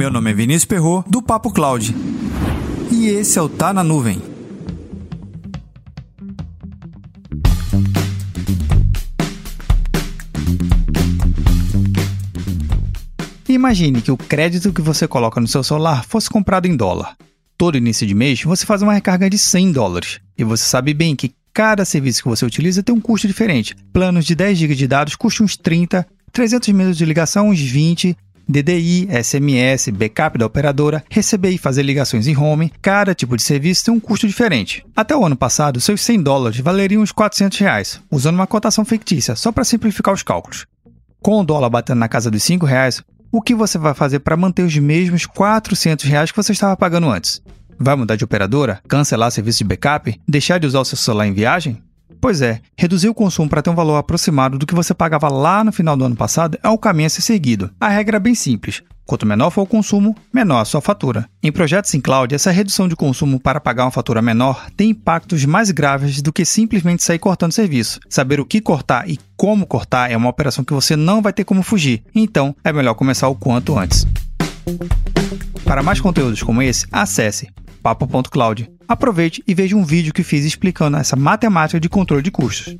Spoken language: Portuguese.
Meu nome é Vinícius Perro do Papo Cloud. E esse é o Tá na Nuvem. Imagine que o crédito que você coloca no seu celular fosse comprado em dólar. Todo início de mês você faz uma recarga de 100 dólares. E você sabe bem que cada serviço que você utiliza tem um custo diferente. Planos de 10 GB de dados custam uns 30, 300 minutos de ligação uns 20, DDI, SMS, backup da operadora, receber e fazer ligações em home, cada tipo de serviço tem um custo diferente. Até o ano passado, seus 100 dólares valeriam uns 400 reais, usando uma cotação fictícia, só para simplificar os cálculos. Com o dólar batendo na casa dos 5 reais, o que você vai fazer para manter os mesmos 400 reais que você estava pagando antes? Vai mudar de operadora? Cancelar serviço de backup? Deixar de usar o seu celular em viagem? Pois é, reduzir o consumo para ter um valor aproximado do que você pagava lá no final do ano passado é o caminho a ser seguido. A regra é bem simples. Quanto menor for o consumo, menor a sua fatura. Em projetos em cloud, essa redução de consumo para pagar uma fatura menor tem impactos mais graves do que simplesmente sair cortando serviço. Saber o que cortar e como cortar é uma operação que você não vai ter como fugir, então é melhor começar o quanto antes. Para mais conteúdos como esse, acesse papo.cloud. Aproveite e veja um vídeo que fiz explicando essa matemática de controle de custos.